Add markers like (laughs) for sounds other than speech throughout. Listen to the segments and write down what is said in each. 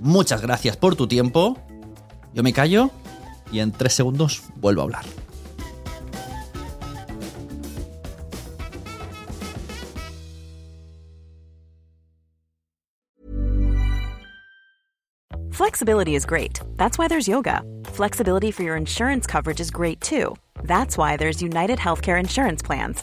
Muchas gracias por tu tiempo. Yo me callo y en tres segundos vuelvo a hablar. Flexibility is great. That's why there's yoga. Flexibility for your insurance coverage is great too. That's why there's United Healthcare Insurance Plans.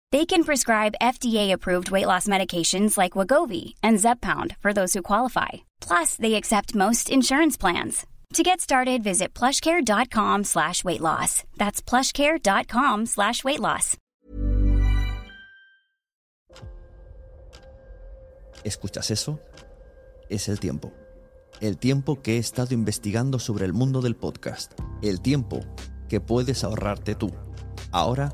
They can prescribe FDA-approved weight loss medications like Wagovi and Zepbound for those who qualify. Plus, they accept most insurance plans. To get started, visit plushcare.com slash weight loss. That's plushcare.com slash weight loss. ¿Escuchas eso? Es el tiempo. El tiempo que he estado investigando sobre el mundo del podcast. El tiempo que puedes ahorrarte tú. Ahora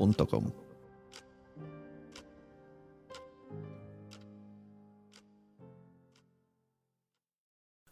podcaster.com.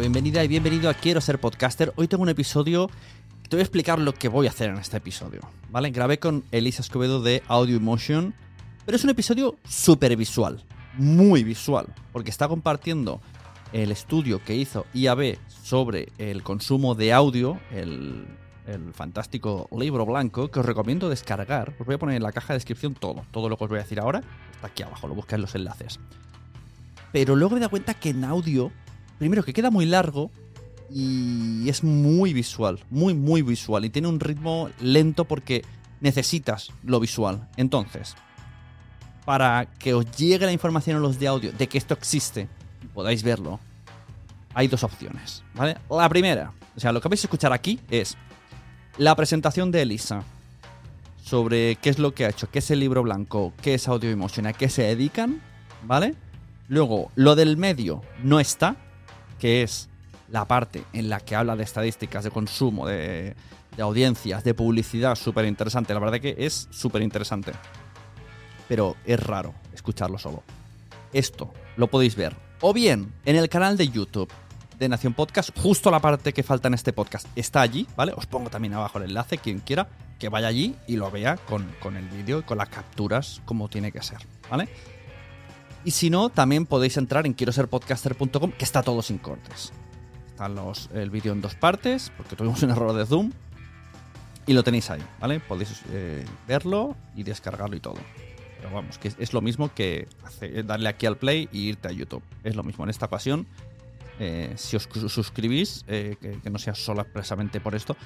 Bienvenida y bienvenido a Quiero ser podcaster. Hoy tengo un episodio. Te voy a explicar lo que voy a hacer en este episodio. ¿Vale? Grabé con Elisa Escobedo de Audio Emotion, pero es un episodio súper visual, muy visual, porque está compartiendo el estudio que hizo IAB sobre el consumo de audio, el, el fantástico libro blanco, que os recomiendo descargar. Os voy a poner en la caja de descripción todo, todo lo que os voy a decir ahora. Está aquí abajo, lo buscáis en los enlaces. Pero luego me da cuenta que en audio primero que queda muy largo y es muy visual, muy, muy visual. Y tiene un ritmo lento porque necesitas lo visual. Entonces, para que os llegue la información a los de audio de que esto existe y podáis verlo, hay dos opciones, ¿vale? La primera, o sea, lo que vais a escuchar aquí es la presentación de Elisa sobre qué es lo que ha hecho, qué es el libro blanco, qué es Audio Emotion, a qué se dedican, ¿vale? Luego, lo del medio no está, que es la parte en la que habla de estadísticas, de consumo, de, audiencias, de publicidad, súper interesante. La verdad que es súper interesante. Pero es raro escucharlo solo. Esto lo podéis ver o bien en el canal de YouTube de Nación Podcast, justo la parte que falta en este podcast está allí, ¿vale? Os pongo también abajo el enlace, quien quiera que vaya allí y lo vea con, con el vídeo y con las capturas como tiene que ser, ¿vale? Y si no, también podéis entrar en quiero ser podcaster.com, que está todo sin cortes. Están los, el vídeo en dos partes, porque tuvimos un error de Zoom. Y lo tenéis ahí, ¿vale? Podéis eh, verlo y descargarlo y todo. Pero vamos, que es, lo mismo que darle aquí al play y irte a YouTube. Es lo mismo. En esta ocasión, eh, si os suscribís, eh, que, no sea solo expresamente por esto,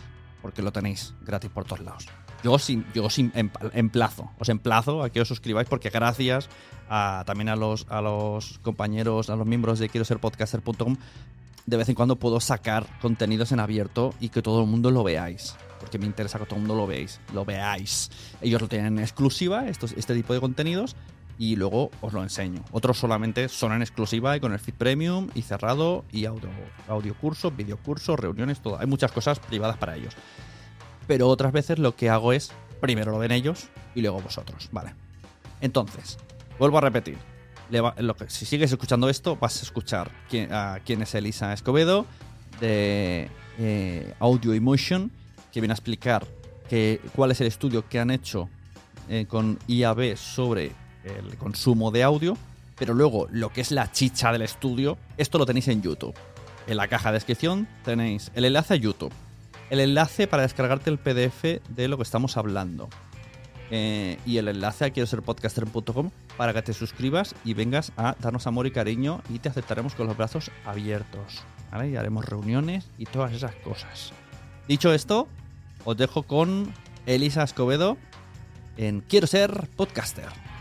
porque lo tenéis gratis por todos lados. Yo, yo os emplazo, os emplazo a que os suscribáis porque gracias a, también a los, a los compañeros, a los miembros de quiero ser podcaster.com, de vez en cuando puedo sacar contenidos en abierto y que todo el mundo lo veáis. Porque me interesa que todo el mundo lo veáis, lo veáis. Ellos lo tienen en exclusiva, estos, este tipo de contenidos, y luego os lo enseño. Otros solamente son en exclusiva y con el feed premium y cerrado y audio, audio cursos, video reuniones, todo. Hay muchas cosas privadas para ellos. Pero otras veces lo que hago es primero lo ven ellos y luego vosotros, ¿vale? Entonces, vuelvo a repetir. si sigues escuchando esto, vas a escuchar quién, a quién es Elisa Escobedo de eh, Audio Emotion, que viene a explicar que, cuál es el estudio que han hecho eh, con IAB sobre el consumo de audio, pero luego lo que es la chicha del estudio, esto lo tenéis en YouTube. En la caja de descripción tenéis el enlace a YouTube, el enlace para descargarte el PDF de lo que estamos hablando. Eh, y el enlace a quiero ser podcaster.com para que te suscribas y vengas a darnos amor y cariño y te aceptaremos con los brazos abiertos. Y haremos reuniones y todas esas cosas. Dicho esto, os dejo con Elisa Escobedo en Quiero ser podcaster.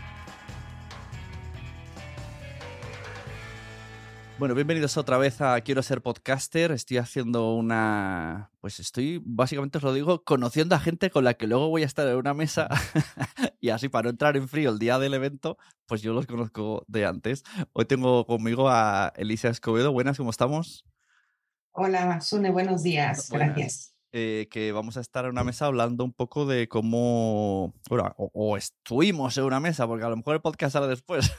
Bueno, bienvenidos otra vez a Quiero ser podcaster. Estoy haciendo una. Pues estoy, básicamente os lo digo, conociendo a gente con la que luego voy a estar en una mesa. (laughs) y así, para no entrar en frío el día del evento, pues yo los conozco de antes. Hoy tengo conmigo a Elisa Escobedo. Buenas, ¿cómo estamos? Hola, Sune, buenos días. Gracias. Eh, que vamos a estar en una mesa hablando un poco de cómo, bueno, o, estuvimos en una mesa, porque a lo mejor el podcast sale después.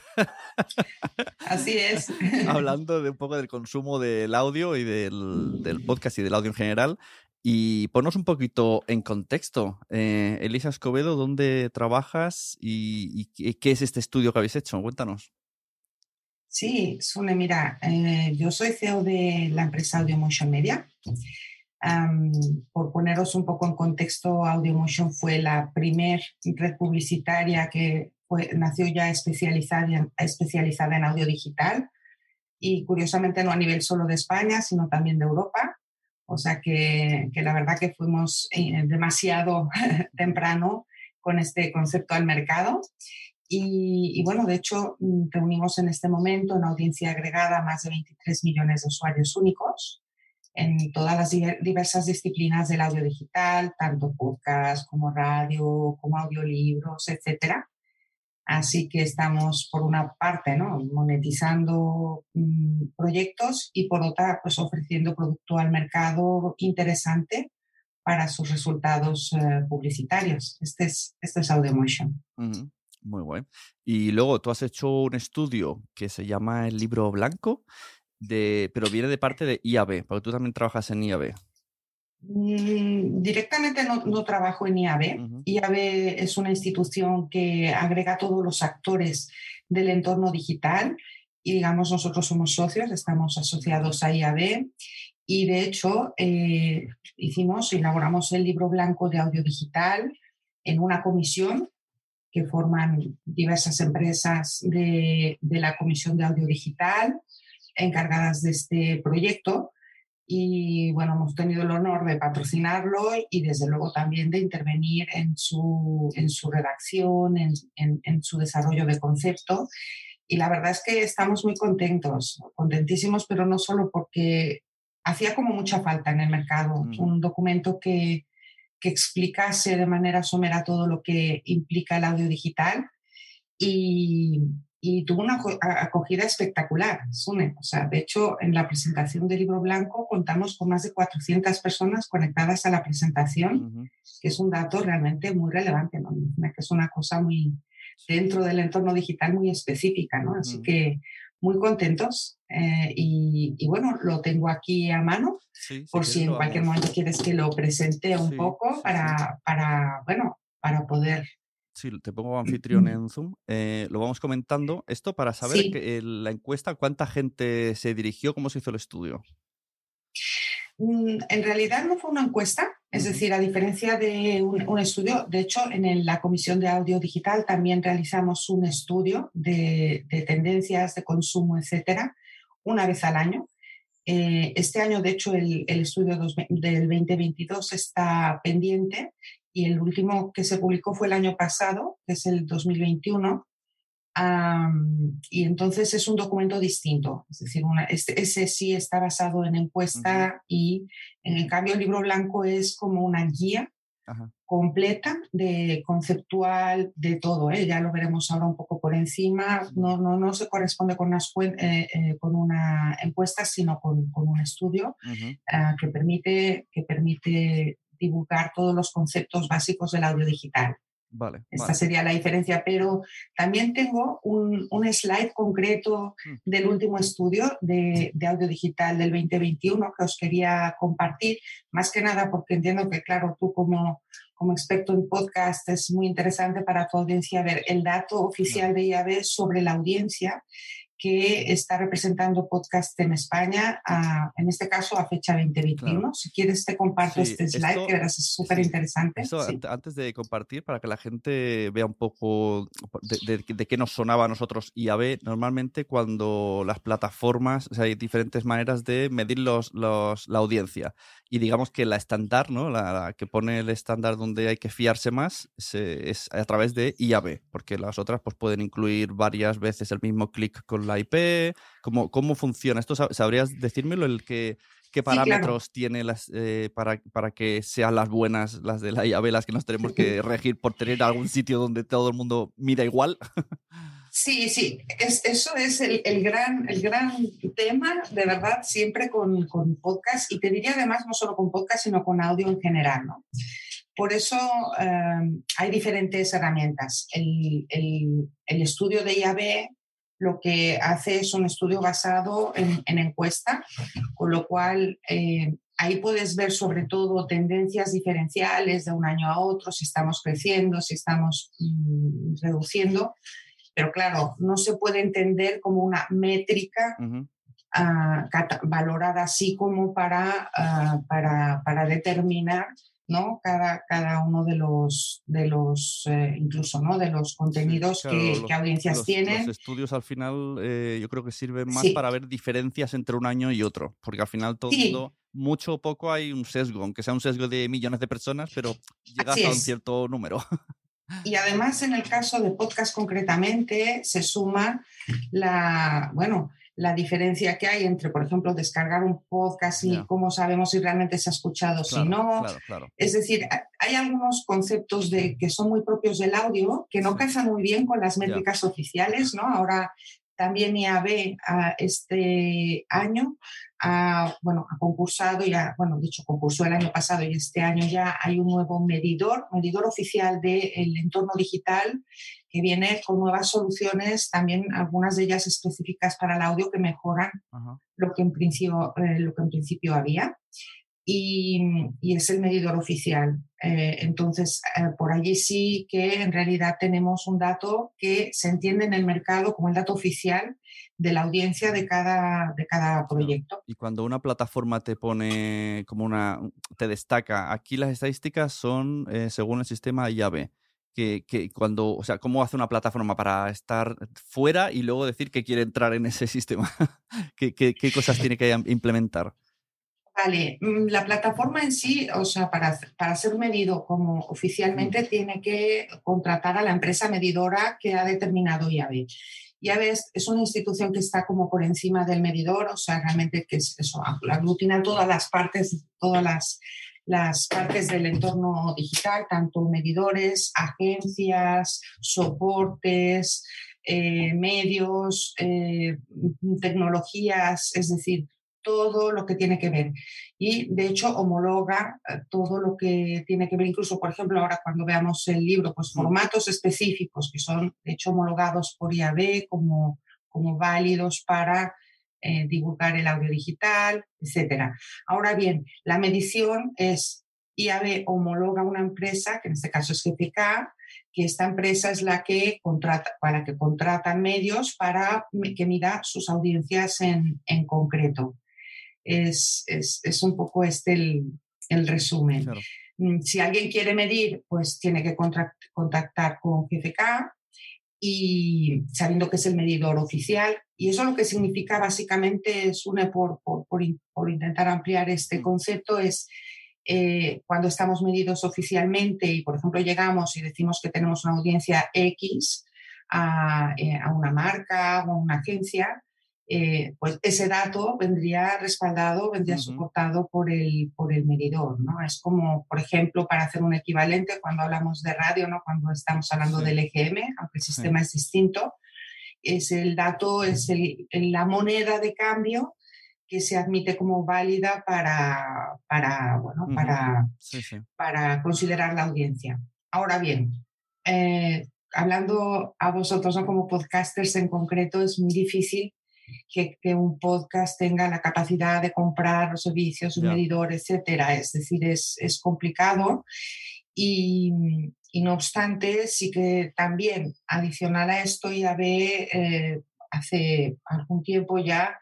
Así es. (laughs) hablando de un poco del consumo del audio y del, del, podcast y del audio en general. Y ponos un poquito en contexto. Eh, Elisa Escobedo, ¿dónde trabajas y, qué es este estudio que habéis hecho? Cuéntanos. Sí, Sune, mira, eh, yo soy CEO de la empresa Audio Motion Media por poneros un poco en contexto, AudioMotion fue la primer red publicitaria que nació ya especializada, especializada en audio digital y curiosamente no a nivel solo de España, sino también de Europa. O sea que, que la verdad que fuimos eh, demasiado (laughs) temprano con este concepto al mercado. Y, y, bueno, de hecho, mm, reunimos en este momento una audiencia agregada más de 23 millones de usuarios únicos en todas las diversas disciplinas del audio digital, tanto podcast como radio, como audiolibros, etcétera. Así que estamos, por una parte, ¿no? monetizando mm, proyectos y por otra, pues ofreciendo producto al mercado interesante para sus resultados eh, publicitarios. Este es, este es AudioMotion. Muy bueno. Y luego tú has hecho un estudio que se llama El libro blanco pero viene de parte de IAB, porque tú también trabajas en IAB. Mm, directamente no, trabajo en IAB. IAB es una institución que agrega a todos los actores del entorno digital y digamos nosotros somos socios, estamos asociados a IAB y de hecho eh, hicimos, elaboramos el libro blanco de audio digital en una comisión que forman diversas empresas de, de la Comisión de Audio Digital, encargadas de este proyecto y bueno, hemos tenido el honor de patrocinarlo y desde luego también de intervenir en su, en su redacción, en, en, su desarrollo de concepto. Y la verdad es que estamos muy contentos, contentísimos, pero no solo porque hacía como mucha falta en el mercado mm. un documento que, que explicase de manera somera todo lo que implica el audio digital y, y tuvo una acogida espectacular, Sune. O sea, de hecho, en la presentación del libro blanco contamos con más de 400 personas conectadas a la presentación, que es un dato realmente muy relevante, ¿no? Que es una cosa muy dentro del entorno digital muy específica, ¿no? Así que muy contentos eh, y, bueno, lo tengo aquí a mano por si en cualquier momento quieres que lo presente un poco para, para, bueno, para poder Sí, te pongo anfitrión en Zoom. Eh, lo vamos comentando. Esto para saber que, la encuesta, cuánta gente se dirigió, cómo se hizo el estudio. Mm, en realidad no fue una encuesta, es decir, a diferencia de un, estudio, de hecho, en la Comisión de Audio Digital también realizamos un estudio de, tendencias de consumo, etcétera, una vez al año. Eh, este año, de hecho, el, el estudio del 2022 está pendiente y el último que se publicó fue el año pasado, que es el 2021. y entonces es un documento distinto, es decir, este, ese sí está basado en encuesta y en cambio el libro blanco es como una guía completa de conceptual de todo, ¿eh? ya lo veremos ahora un poco por encima, no, no, no se corresponde con, eh, eh, con una encuesta, sino con, con un estudio ah, que, permite, que permite divulgar todos los conceptos básicos del audio digital. Vale, Esta sería la diferencia, pero también tengo un, un slide concreto mm. del último estudio de, de, audio digital del 2021 que os quería compartir, más que nada porque entiendo que, claro, tú como, como experto en podcast es muy interesante para tu audiencia ver el dato oficial de IAB sobre la audiencia que está representando podcast en España, en este caso a fecha 2021. Si quieres te comparto este slide, que verás es súper interesante. Antes de compartir, para que la gente vea un poco de, qué nos sonaba a nosotros IAB, normalmente cuando las plataformas, o sea, hay diferentes maneras de medir los, los, la audiencia. Y digamos que la estándar, ¿no? La, que pone el estándar donde hay que fiarse más es a través de IAB, porque las otras pues, pueden incluir varias veces el mismo clic con la IP? ¿Cómo, cómo funciona? ¿Esto sabrías decírmelo? El que, ¿Qué parámetros tiene las, eh, para, para que sean las buenas, las de la IAB, las que nos tenemos que (laughs) regir por tener algún sitio donde todo el mundo mira igual? Sí, sí, es, eso es el, el, gran, el gran tema, de verdad, siempre con, con, podcast y te diría además no solo con podcast, sino con audio en general, ¿no? Por eso eh, hay diferentes herramientas. El, el, el, estudio de IAB lo que hace es un estudio basado en, encuesta, con lo cual eh, ahí puedes ver sobre todo tendencias diferenciales de un año a otro, si estamos creciendo, si estamos mm, reduciendo, pero claro, no se puede entender como una métrica. Ah, valorada así como para, ah, para, para determinar ¿no? Cada, cada uno de los, de los eh, incluso, ¿no? De los contenidos que, audiencias tienen. Los estudios al final eh, yo creo que sirven más para ver diferencias entre un año y otro, porque al final todo mundo, mucho o poco hay un sesgo, aunque sea un sesgo de millones de personas, pero llegas a un cierto número. Y además en el caso de podcast concretamente se suma (laughs) la, bueno, la diferencia que hay entre, por ejemplo, descargar un podcast y cómo sabemos si realmente se ha escuchado, si no. Es decir, hay algunos conceptos de, que son muy propios del audio que no casan muy bien con las métricas oficiales, ¿no? Ahora también IAB a este año ha, bueno, ha concursado, ya, bueno, dicho, concursó el año pasado y este año ya hay un nuevo medidor, medidor oficial del entorno digital que viene con nuevas soluciones, también algunas de ellas específicas para el audio que mejoran lo que, en principio, eh, lo que en principio había y, es el medidor oficial. Eh, entonces, eh, por allí sí que en realidad tenemos un dato que se entiende en el mercado como el dato oficial de la audiencia de cada, de cada proyecto. Y cuando una plataforma te pone como una, te destaca, aquí las estadísticas son según el sistema IAB. Que, que, cuando, o sea, ¿cómo hace una plataforma para estar fuera y luego decir que quiere entrar en ese sistema? (laughs) ¿Qué, qué, qué cosas tiene que implementar? Vale, mm, la plataforma en sí, o sea, para, para ser medido como oficialmente, tiene que contratar a la empresa medidora que ha determinado IAB. IAB es, es una institución que está como por encima del medidor, o sea, realmente que es eso, aglutina todas las partes, todas las, las partes del entorno digital, tanto medidores, agencias, soportes, eh, medios, eh, tecnologías, es decir, todo lo que tiene que ver. Y de hecho homologa eh, todo lo que tiene que ver, incluso por ejemplo ahora cuando veamos el libro, pues formatos específicos que son de hecho homologados por IAB como, como válidos para eh, divulgar el audio digital, etc. Ahora bien, la medición es IAB homologa una empresa, que en este caso es GPK, que esta empresa es la que contrata, para que contratan medios para que mida sus audiencias en, en concreto. Es, es, es, un poco este el, el resumen. Mm, si alguien quiere medir, pues tiene que contactar con GFK y sabiendo que es el medidor oficial. Y eso lo que significa básicamente es una, por, por, por, intentar ampliar este mm. concepto, es eh, cuando estamos medidos oficialmente y, por ejemplo, llegamos y decimos que tenemos una audiencia X a, eh, a una marca o a una agencia, eh, pues ese dato vendría respaldado, vendría soportado por el, por el medidor, ¿no? Es como, por ejemplo, para hacer un equivalente cuando hablamos de radio, ¿no? Cuando estamos hablando del EGM, aunque el sistema es distinto, es el dato, es el, la moneda de cambio que se admite como válida para, para, bueno, para, para considerar la audiencia. Ahora bien, eh, hablando a vosotros ¿no? como podcasters en concreto, es muy difícil que, un podcast tenga la capacidad de comprar los servicios, un medidor, etcétera. Es decir, es, es complicado. Y, y, no obstante, sí que también adicional a esto, IAB eh, hace algún tiempo ya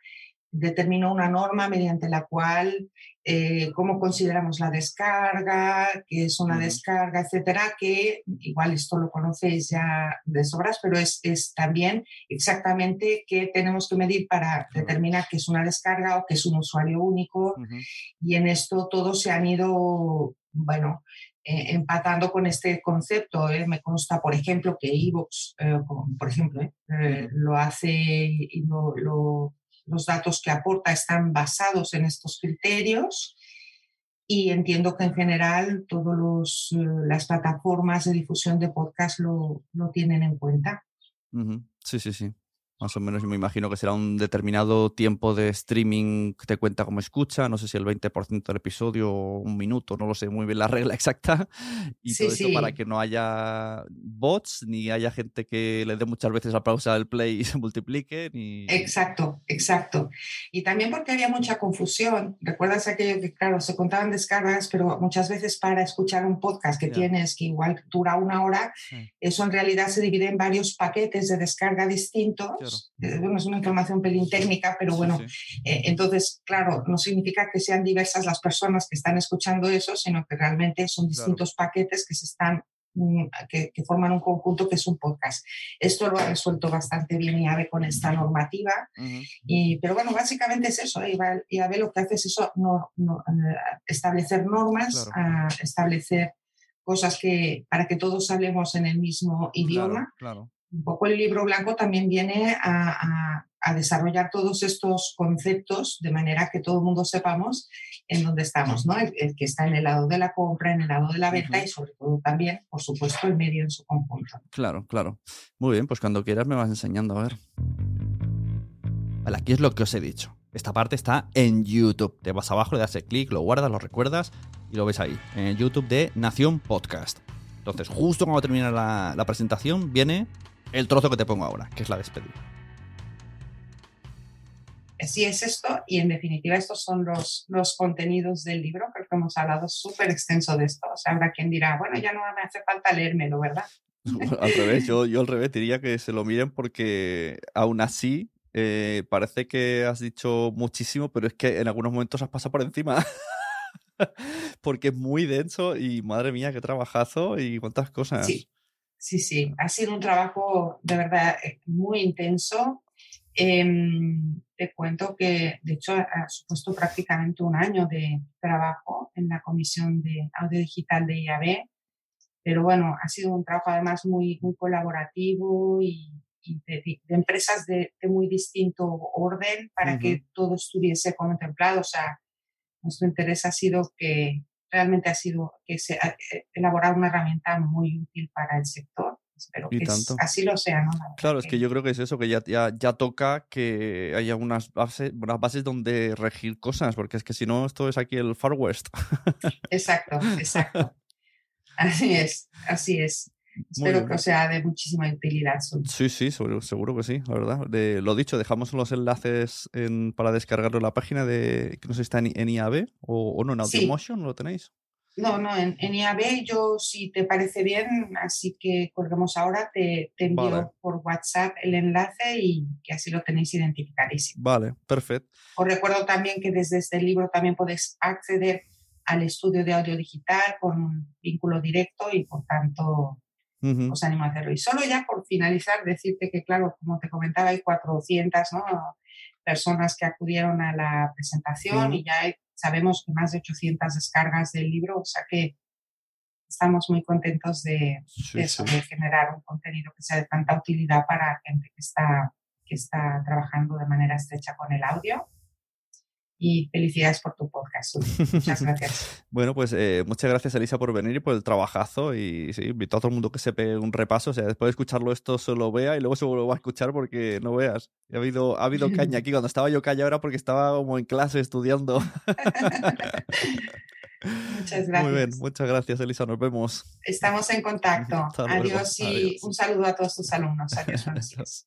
determinó una norma mediante la cual eh, cómo consideramos la descarga, qué es una descarga, etcétera, que igual esto lo conocéis ya de sobras, pero es, es también exactamente qué tenemos que medir para determinar qué es una descarga o qué es un usuario único. Y en esto todos se han ido, bueno, eh, empatando con este concepto. ¿eh? Me consta, por ejemplo, que Evox, por ejemplo, lo hace y lo los datos que aporta están basados en estos criterios y entiendo que en general todas eh, las plataformas de difusión de podcast lo, lo tienen en cuenta. Sí, sí, sí. Más o menos me imagino que será un determinado tiempo de streaming que te cuenta como escucha, no sé si el 20% del episodio o un minuto, no lo sé muy bien la (laughs) regla exacta. Y todo eso para que no haya bots ni haya gente que le dé muchas veces a pausa al play y se multiplique. Ni... Exacto, exacto. Y también porque había mucha confusión. Recuerdas aquello que, claro, se contaban descargas, pero muchas veces para escuchar un podcast que tienes que igual dura una hora, eso en realidad se divide en varios paquetes de descarga distintos. Eh, bueno, es una información pelín técnica, pero bueno, eh, entonces, claro, no significa que sean diversas las personas que están escuchando eso, sino que realmente son distintos paquetes que se están mm, que, forman un conjunto que es un podcast. Esto lo ha resuelto bastante bien IAB con esta normativa, y, pero bueno, básicamente es eso, IAB lo que hace es eso, no, eh, establecer normas, establecer cosas que para que todos hablemos en el mismo idioma. claro un poco el libro blanco también viene a, desarrollar todos estos conceptos de manera que todo el mundo sepamos en dónde estamos, ¿no? El, que está en el lado de la compra, en el lado de la venta y sobre todo también, por supuesto, el medio en su conjunto. Claro, claro. Muy bien, pues cuando quieras me vas enseñando a ver. Vale, aquí es lo que os he dicho. Esta parte está en YouTube. Te vas abajo, le das el clic, lo guardas, lo recuerdas y lo ves ahí, en el YouTube de Nación Podcast. Entonces, justo cuando termina la, la presentación, viene el trozo que te pongo ahora, que es la despedida. Sí, es esto, y en definitiva estos son los, los contenidos del libro, creo que hemos hablado súper extenso de esto, o sea, habrá quien dirá, bueno, ya no me hace falta leérmelo, ¿verdad? (laughs) al revés, yo, yo al revés diría que se lo miren porque aún así eh, parece que has dicho muchísimo, pero es que en algunos momentos has pasado por encima. (laughs) porque es muy denso y madre mía, qué trabajazo y cuántas cosas. Sí, sí, sí, ha sido un trabajo de verdad eh, muy intenso. Em, te cuento que, de hecho, ha supuesto prácticamente un año de trabajo en la Comisión de Audio Digital de IAB, pero bueno, ha sido un trabajo además muy, muy colaborativo y, de, empresas de, muy distinto orden para que todo estuviese contemplado. O sea, nuestro interés ha sido que realmente ha sido que se, eh, elaborar una herramienta muy útil para el sector, espero que así lo sea, ¿no? Claro, es que yo creo que es eso, que ya, ya, ya toca que haya unas bases, unas bases donde regir cosas, porque es que si no, esto es aquí el Far West. Exacto, exacto. (laughs) Así es, así es. Espero que sea de muchísima utilidad. Sí, sí, seguro, que sí, la verdad. De, lo dicho, dejamos los enlaces para descargarlo en la página de, que no sé si está en, IAB o, no, en Audiomotion, ¿no lo tenéis? No, no, en, IAB yo, si te parece bien, así que colgamos ahora, te, envío por WhatsApp el enlace y que así lo tenéis identificadísimo. Vale, perfecto. Os recuerdo también que desde este libro también podéis acceder al estudio de audio digital con un vínculo directo y por tanto os animo a hacerlo. Y solo ya por finalizar, decirte que, claro, como te comentaba, hay 400 personas que acudieron a la presentación y ya sabemos que más de 800 descargas del libro, o sea que estamos muy contentos de, eso, de generar un contenido que sea de tanta utilidad para gente que está, que está trabajando de manera estrecha con el audio y felicidades por tu podcast. (laughs) Muchas gracias. bueno, pues eh, muchas gracias Elisa por venir y por el trabajazo y sí, invito a todo el mundo que se pegue un repaso, o sea, después de escucharlo esto solo vea y luego se vuelva a escuchar porque no veas. Ha habido, ha habido (laughs) caña aquí, cuando estaba yo callado era porque estaba como en clase estudiando. (laughs) Muchas gracias. Muy bien, muchas gracias Elisa, nos vemos. Estamos en contacto. Adiós y un saludo a todos tus alumnos. Adiós. Adiós.